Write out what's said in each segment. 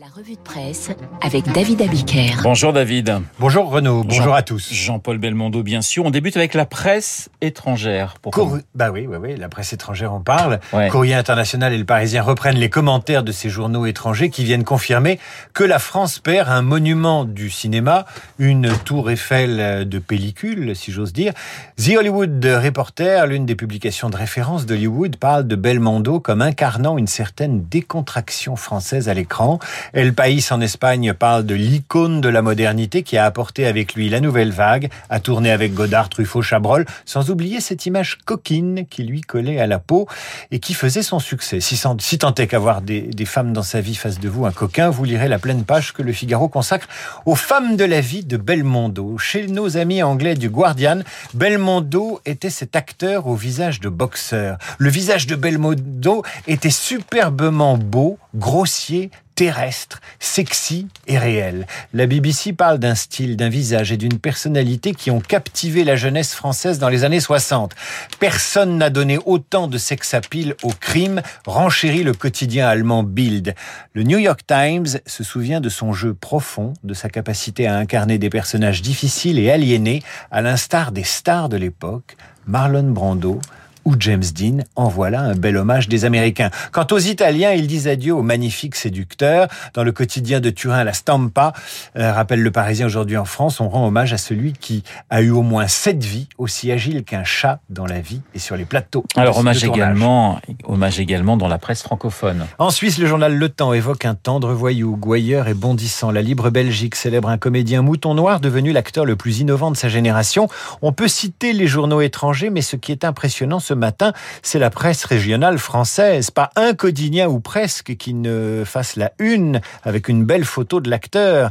La revue de presse avec David Abiker. Bonjour David. Bonjour Renaud, bonjour Jean- à tous. Jean-Paul Belmondo, bien sûr. On débute avec la presse étrangère. Pour Cour- Bah oui, oui, oui, la presse étrangère en parle. Ouais. Courrier international et le Parisien reprennent les commentaires de ces journaux étrangers qui viennent confirmer que la France perd un monument du cinéma, une tour Eiffel de pellicule, si j'ose dire. The Hollywood Reporter, l'une des publications de référence d'Hollywood, parle de Belmondo comme incarnant une certaine décontraction française à l'écran. El País en Espagne parle de l'icône de la modernité qui a apporté avec lui la nouvelle vague, a tourné avec Godard, Truffaut, Chabrol, sans oublier cette image coquine qui lui collait à la peau et qui faisait son succès. Si, tant est qu'avoir des femmes dans sa vie face de vous, un coquin, vous lirez la pleine page que le Figaro consacre aux femmes de la vie de Belmondo. Chez nos amis anglais du Guardian, Belmondo était cet acteur au visage de boxeur. Le visage de Belmondo était superbement beau, grossier, terrestre, sexy et réel. La BBC parle d'un style, d'un visage et d'une personnalité qui ont captivé la jeunesse française dans les années 60. Personne n'a donné autant de sex appeal au crime, renchérit le quotidien allemand Bild. Le New York Times se souvient de son jeu profond, de sa capacité à incarner des personnages difficiles et aliénés, à l'instar des stars de l'époque, Marlon Brando, ou James Dean, en voilà un bel hommage des Américains. Quant aux Italiens, ils disent adieu au magnifique séducteur. Dans le quotidien de Turin, la Stampa, euh, rappelle le Parisien aujourd'hui en France, on rend hommage à celui qui a eu au moins sept vies, aussi agile qu'un chat dans la vie et sur les plateaux. Alors hommage également, hommage également dans la presse francophone. En Suisse, le journal Le Temps évoque un tendre voyou, gouailleur et bondissant. La Libre Belgique célèbre un comédien mouton noir devenu l'acteur le plus innovant de sa génération. On peut citer les journaux étrangers, mais ce qui est impressionnant ce matin, c'est la presse régionale française. Pas un quotidien ou presque qui ne fasse la une avec une belle photo de l'acteur.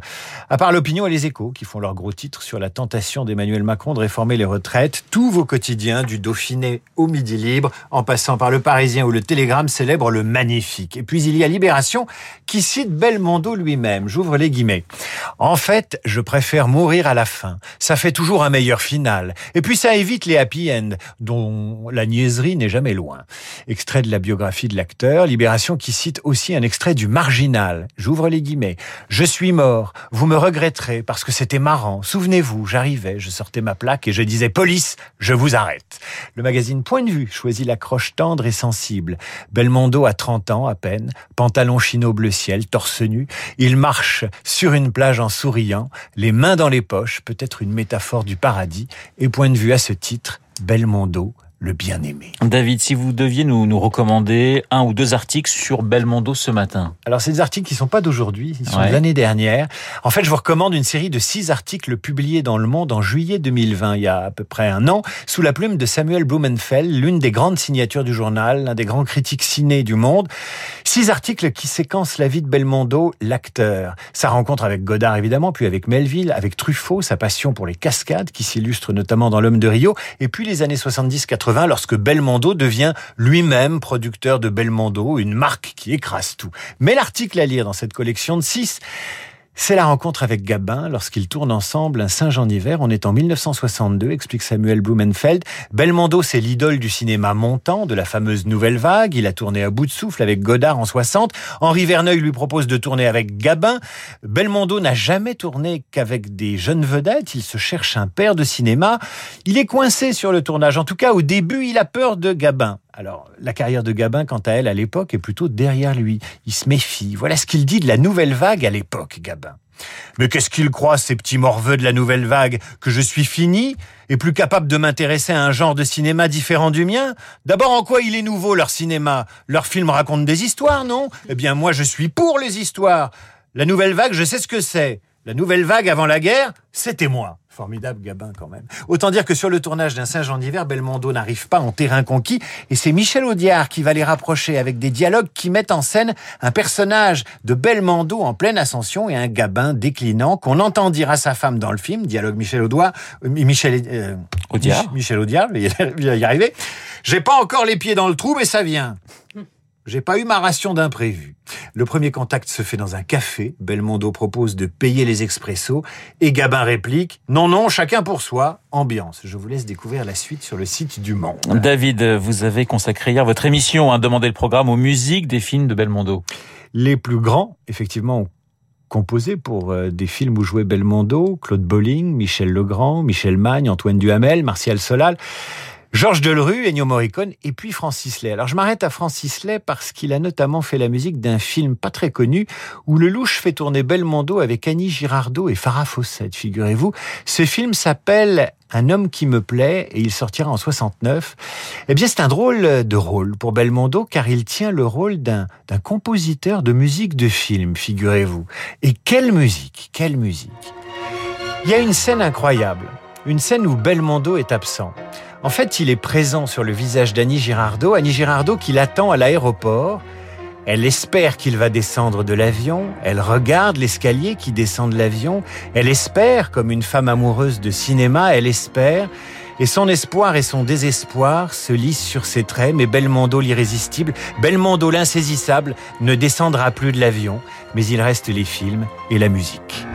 À part l'opinion et les échos qui font leur gros titre sur la tentation d'Emmanuel Macron de réformer les retraites, tous vos quotidiens, du Dauphiné au Midi Libre, en passant par le Parisien ou le Télégramme, célèbrent le magnifique. Et puis il y a Libération qui cite Belmondo lui-même. J'ouvre les guillemets. En fait, je préfère mourir à la fin. Ça fait toujours un meilleur final. Et puis ça évite les happy end, dont la niaiserie n'est jamais loin. Extrait de la biographie de l'acteur, Libération qui cite aussi un extrait du Marginal. J'ouvre les guillemets. Je suis mort. Vous me regretterez parce que c'était marrant. Souvenez-vous, j'arrivais, je sortais ma plaque et je disais police, je vous arrête. Le magazine Point de vue choisit l'accroche tendre et sensible. Belmondo a 30 ans à peine, pantalon chino bleu ciel, torse nu. Il marche sur une plage en souriant, les mains dans les poches, peut-être une métaphore du paradis. Et point de vue à ce titre, Belmondo, le bien-aimé. David, si vous deviez nous, nous recommander un ou deux articles sur Belmondo ce matin. Alors, c'est des articles qui sont pas d'aujourd'hui, ils sont Ouais. de l'année dernière. En fait, je vous recommande une série de six articles publiés dans Le Monde en juillet 2020, il y a à peu près un an, sous la plume de Samuel Blumenfeld, l'une des grandes signatures du journal, l'un des grands critiques ciné du monde. Six articles qui séquencent la vie de Belmondo, l'acteur. Sa rencontre avec Godard, évidemment, puis avec Melville, avec Truffaut, sa passion pour les cascades, qui s'illustre notamment dans L'Homme de Rio, et puis les années 70-80, lorsque Belmondo devient lui-même producteur de Belmondo, une marque qui écrase tout. Mais l'article à lire dans cette collection de six, c'est la rencontre avec Gabin lorsqu'ils tournent ensemble un Saint-Jean d'hiver. On est en 1962, explique Samuel Blumenfeld. Belmondo, c'est l'idole du cinéma montant, de la fameuse Nouvelle Vague. Il a tourné à bout de souffle avec Godard en 60. Henri Verneuil lui propose de tourner avec Gabin. Belmondo n'a jamais tourné qu'avec des jeunes vedettes. Il se cherche un père de cinéma. Il est coincé sur le tournage. En tout cas, au début, il a peur de Gabin. Alors, la carrière de Gabin, quant à elle, à l'époque, est plutôt derrière lui. Il se méfie. Voilà ce qu'il dit de la nouvelle vague à l'époque, Gabin. Mais qu'est-ce qu'ils croient, ces petits morveux de la nouvelle vague? Que je suis fini et plus capable de m'intéresser à un genre de cinéma différent du mien? D'abord, en quoi il est nouveau, leur cinéma? Leurs films racontent des histoires, non? Eh bien, moi, je suis pour les histoires. La nouvelle vague, je sais ce que c'est. La nouvelle vague avant la guerre, c'était moi. Formidable Gabin quand même. Autant dire que sur le tournage d'un Saint-Jean d'hiver, Belmondo n'arrive pas en terrain conquis et c'est Michel Audiard qui va les rapprocher avec des dialogues qui mettent en scène un personnage de Belmondo en pleine ascension et un Gabin déclinant qu'on entend dire à sa femme dans le film, dialogue Michel Audiard, euh, Michel euh, Audiard. Mich- Michel Audiard, il va y arriver. J'ai pas encore les pieds dans le trou mais ça vient. J'ai pas eu ma ration d'imprévu. Le premier contact se fait dans un café. Belmondo propose de payer les expressos et Gabin réplique Non, non, chacun pour soi. Ambiance. Je vous laisse découvrir la suite sur le site du Monde. David, vous avez consacré hier votre émission à demander le programme aux musiques des films de Belmondo. Les plus grands, effectivement, ont composé pour euh, des films où jouait Belmondo, Claude Bolling, Michel Legrand, Michel Magne, Antoine Duhamel, Martial Solal. Georges Delru, Ennio Morricone et puis Francis Lay. Alors je m'arrête à Francis Lay parce qu'il a notamment fait la musique d'un film pas très connu où le louche fait tourner Belmondo avec Annie Girardot et Farah Fawcett, figurez-vous. Ce film s'appelle Un homme qui me plaît et il sortira en 69. Eh bien c'est un drôle de rôle pour Belmondo car il tient le rôle d'un compositeur de musique de film, figurez-vous. Et quelle musique, quelle musique. Il y a une scène incroyable, une scène où Belmondo est absent. En fait, il est présent sur le visage d'Annie Girardot, Annie Girardot qui l'attend à l'aéroport. Elle espère qu'il va descendre de l'avion, elle regarde l'escalier qui descend de l'avion, elle espère, comme une femme amoureuse de cinéma, elle espère, et son espoir et son désespoir se lisent sur ses traits, mais Belmondo l'irrésistible, Belmondo l'insaisissable, ne descendra plus de l'avion, mais il reste les films et la musique.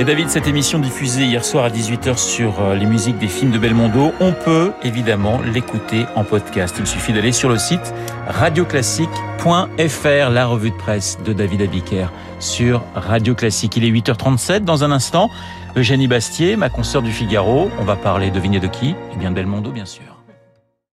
Et David, cette émission diffusée hier soir à 18h sur euh, les musiques des films de Belmondo, on peut évidemment l'écouter en podcast. Il suffit d'aller sur le site radioclassique.fr, la revue de presse de David Abiker sur Radio Classique. Il est 8h37 dans un instant. Eugénie Bastier, ma consoeur du Figaro. On va parler, devinez de qui? Eh bien, de Belmondo, bien sûr.